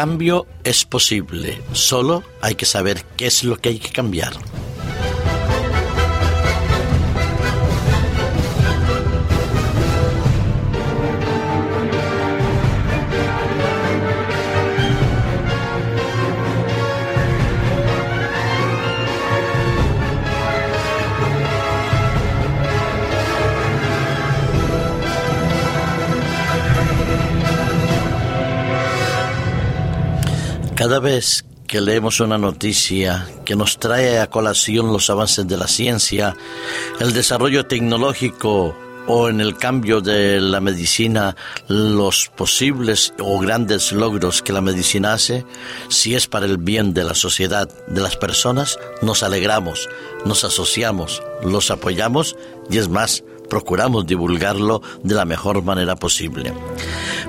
cambio es posible, solo hay que saber qué es lo que hay que cambiar. Cada vez que leemos una noticia que nos trae a colación los avances de la ciencia, el desarrollo tecnológico o en el cambio de la medicina los posibles o grandes logros que la medicina hace, si es para el bien de la sociedad, de las personas, nos alegramos, nos asociamos, los apoyamos y es más, procuramos divulgarlo de la mejor manera posible.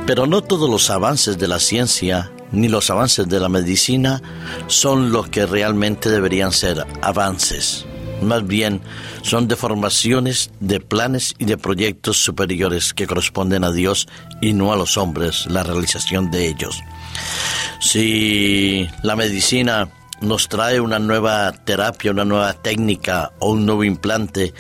Pero no todos los avances de la ciencia ni los avances de la medicina son los que realmente deberían ser avances. Más bien son deformaciones de planes y de proyectos superiores que corresponden a Dios y no a los hombres, la realización de ellos. Si la medicina nos trae una nueva terapia, una nueva técnica o un nuevo implante,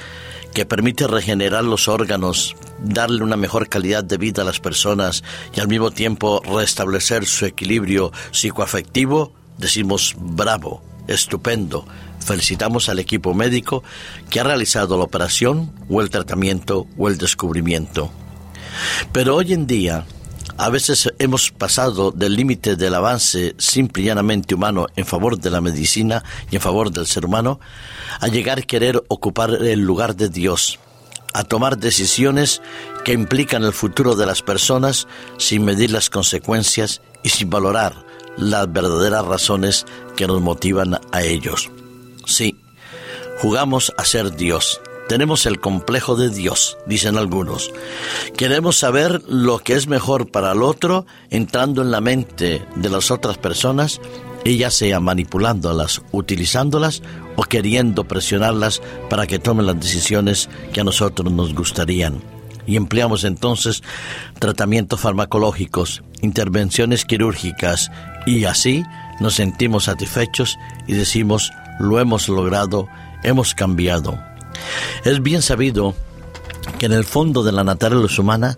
que permite regenerar los órganos, darle una mejor calidad de vida a las personas y al mismo tiempo restablecer su equilibrio psicoafectivo, decimos bravo, estupendo. Felicitamos al equipo médico que ha realizado la operación o el tratamiento o el descubrimiento. Pero hoy en día, a veces hemos pasado del límite del avance simple y llanamente humano en favor de la medicina y en favor del ser humano a llegar a querer ocupar el lugar de Dios, a tomar decisiones que implican el futuro de las personas sin medir las consecuencias y sin valorar las verdaderas razones que nos motivan a ellos. Sí, jugamos a ser Dios tenemos el complejo de Dios, dicen algunos. Queremos saber lo que es mejor para el otro entrando en la mente de las otras personas ya sea manipulándolas, utilizándolas o queriendo presionarlas para que tomen las decisiones que a nosotros nos gustarían. Y empleamos entonces tratamientos farmacológicos, intervenciones quirúrgicas y así nos sentimos satisfechos y decimos, lo hemos logrado, hemos cambiado. Es bien sabido que en el fondo de la naturaleza humana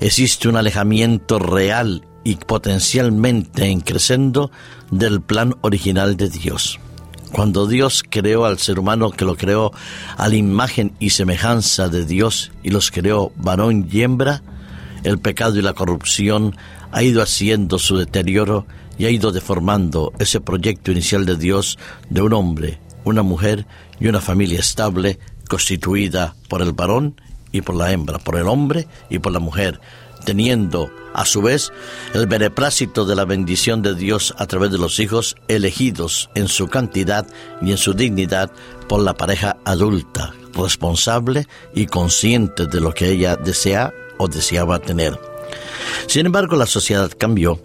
existe un alejamiento real y potencialmente increscendo del plan original de Dios. Cuando Dios creó al ser humano, que lo creó a la imagen y semejanza de Dios y los creó varón y hembra, el pecado y la corrupción ha ido haciendo su deterioro y ha ido deformando ese proyecto inicial de Dios de un hombre, una mujer y una familia estable constituida por el varón y por la hembra, por el hombre y por la mujer, teniendo a su vez el beneplácito de la bendición de Dios a través de los hijos elegidos en su cantidad y en su dignidad por la pareja adulta, responsable y consciente de lo que ella desea o deseaba tener. Sin embargo, la sociedad cambió.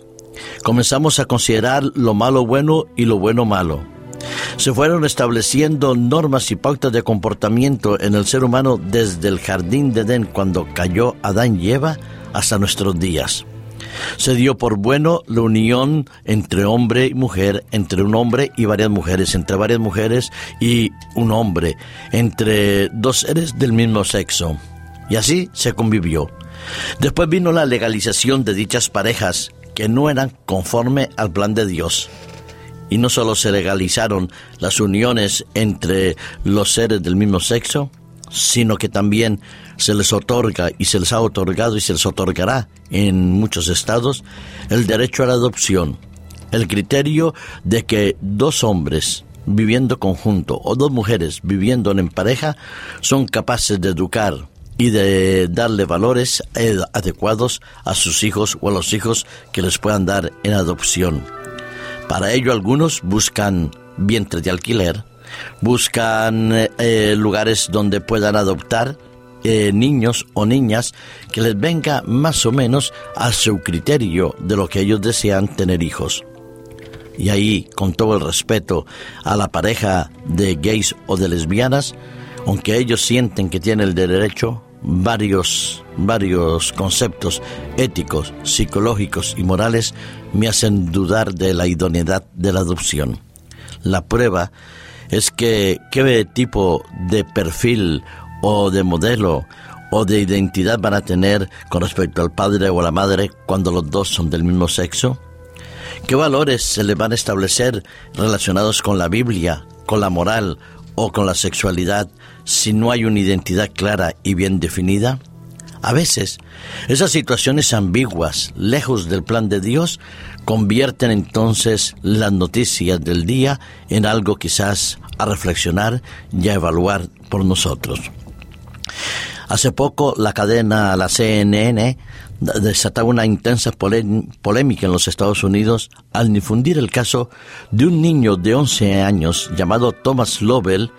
Comenzamos a considerar lo malo bueno y lo bueno malo se fueron estableciendo normas y pautas de comportamiento en el ser humano desde el jardín de Edén cuando cayó Adán y Eva hasta nuestros días. Se dio por bueno la unión entre hombre y mujer, entre un hombre y varias mujeres, entre varias mujeres y un hombre, entre dos seres del mismo sexo. Y así se convivió. Después vino la legalización de dichas parejas que no eran conforme al plan de Dios y no solo se legalizaron las uniones entre los seres del mismo sexo, sino que también se les otorga y se les ha otorgado y se les otorgará en muchos estados el derecho a la adopción, el criterio de que dos hombres viviendo conjunto o dos mujeres viviendo en pareja son capaces de educar y de darle valores adecuados a sus hijos o a los hijos que les puedan dar en adopción. Para ello algunos buscan vientres de alquiler, buscan eh, lugares donde puedan adoptar eh, niños o niñas que les venga más o menos a su criterio de lo que ellos desean tener hijos. Y ahí, con todo el respeto a la pareja de gays o de lesbianas, aunque ellos sienten que tienen el derecho, varios, varios conceptos éticos, psicológicos y morales me hacen dudar de la idoneidad de la adopción. La prueba es que qué tipo de perfil o de modelo o de identidad van a tener con respecto al padre o a la madre cuando los dos son del mismo sexo? ¿Qué valores se le van a establecer relacionados con la Biblia, con la moral o con la sexualidad si no hay una identidad clara y bien definida? A veces, esas situaciones ambiguas, lejos del plan de Dios, convierten entonces las noticias del día en algo quizás a reflexionar y a evaluar por nosotros. Hace poco la cadena, la CNN, desataba una intensa polémica en los Estados Unidos al difundir el caso de un niño de 11 años llamado Thomas Lovell,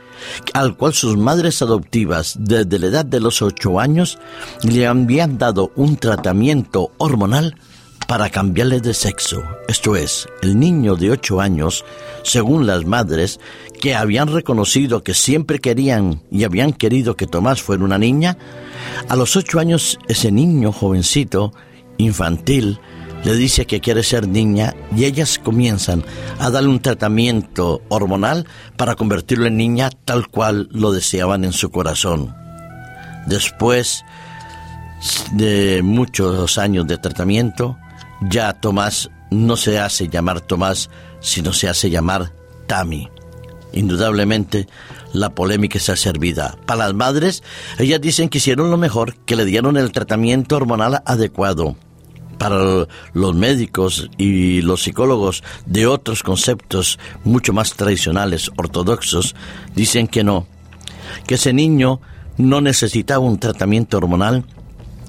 al cual sus madres adoptivas desde la edad de los 8 años le habían dado un tratamiento hormonal para cambiarle de sexo. Esto es, el niño de 8 años, según las madres, que habían reconocido que siempre querían y habían querido que Tomás fuera una niña, a los 8 años ese niño jovencito, infantil, le dice que quiere ser niña y ellas comienzan a darle un tratamiento hormonal para convertirlo en niña tal cual lo deseaban en su corazón. Después de muchos años de tratamiento, ya Tomás no se hace llamar Tomás, sino se hace llamar Tami. Indudablemente, la polémica está servida. Para las madres, ellas dicen que hicieron lo mejor, que le dieron el tratamiento hormonal adecuado. Para los médicos y los psicólogos de otros conceptos mucho más tradicionales, ortodoxos, dicen que no, que ese niño no necesitaba un tratamiento hormonal,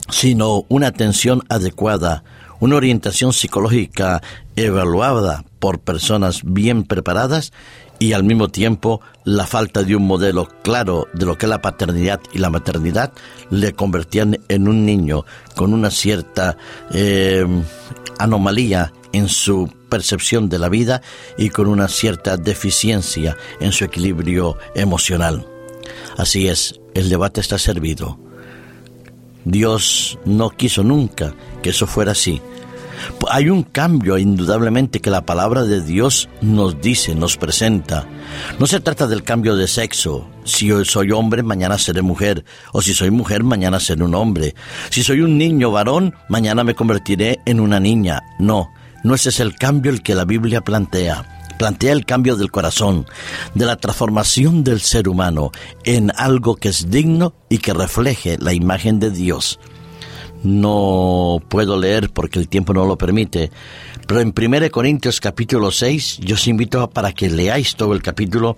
sino una atención adecuada, una orientación psicológica evaluada por personas bien preparadas y al mismo tiempo la falta de un modelo claro de lo que la paternidad y la maternidad le convertían en un niño con una cierta eh, anomalía en su percepción de la vida y con una cierta deficiencia en su equilibrio emocional. Así es, el debate está servido. Dios no quiso nunca que eso fuera así. Hay un cambio indudablemente que la palabra de Dios nos dice, nos presenta. No se trata del cambio de sexo. Si hoy soy hombre, mañana seré mujer. O si soy mujer, mañana seré un hombre. Si soy un niño varón, mañana me convertiré en una niña. No, no ese es el cambio el que la Biblia plantea plantea el cambio del corazón, de la transformación del ser humano en algo que es digno y que refleje la imagen de Dios no puedo leer porque el tiempo no lo permite. Pero en 1 Corintios capítulo 6 yo os invito para que leáis todo el capítulo,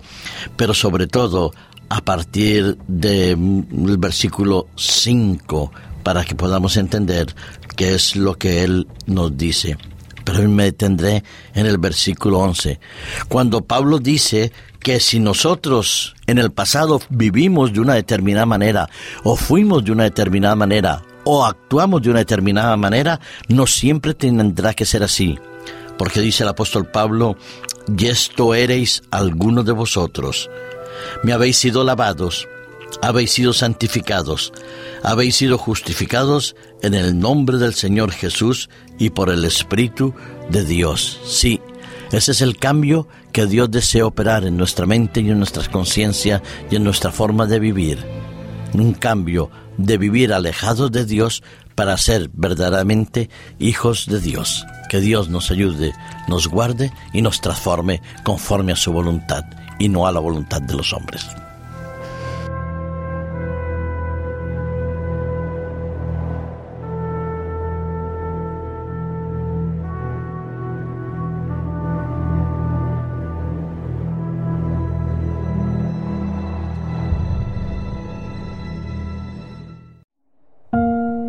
pero sobre todo a partir del versículo 5 para que podamos entender qué es lo que él nos dice. Pero me detendré en el versículo 11, cuando Pablo dice que si nosotros en el pasado vivimos de una determinada manera o fuimos de una determinada manera o actuamos de una determinada manera, no siempre tendrá que ser así. Porque dice el apóstol Pablo, y esto eréis algunos de vosotros. Me habéis sido lavados, habéis sido santificados, habéis sido justificados en el nombre del Señor Jesús y por el Espíritu de Dios. Sí, ese es el cambio que Dios desea operar en nuestra mente y en nuestra conciencia y en nuestra forma de vivir. Un cambio de vivir alejados de Dios para ser verdaderamente hijos de Dios. Que Dios nos ayude, nos guarde y nos transforme conforme a su voluntad y no a la voluntad de los hombres.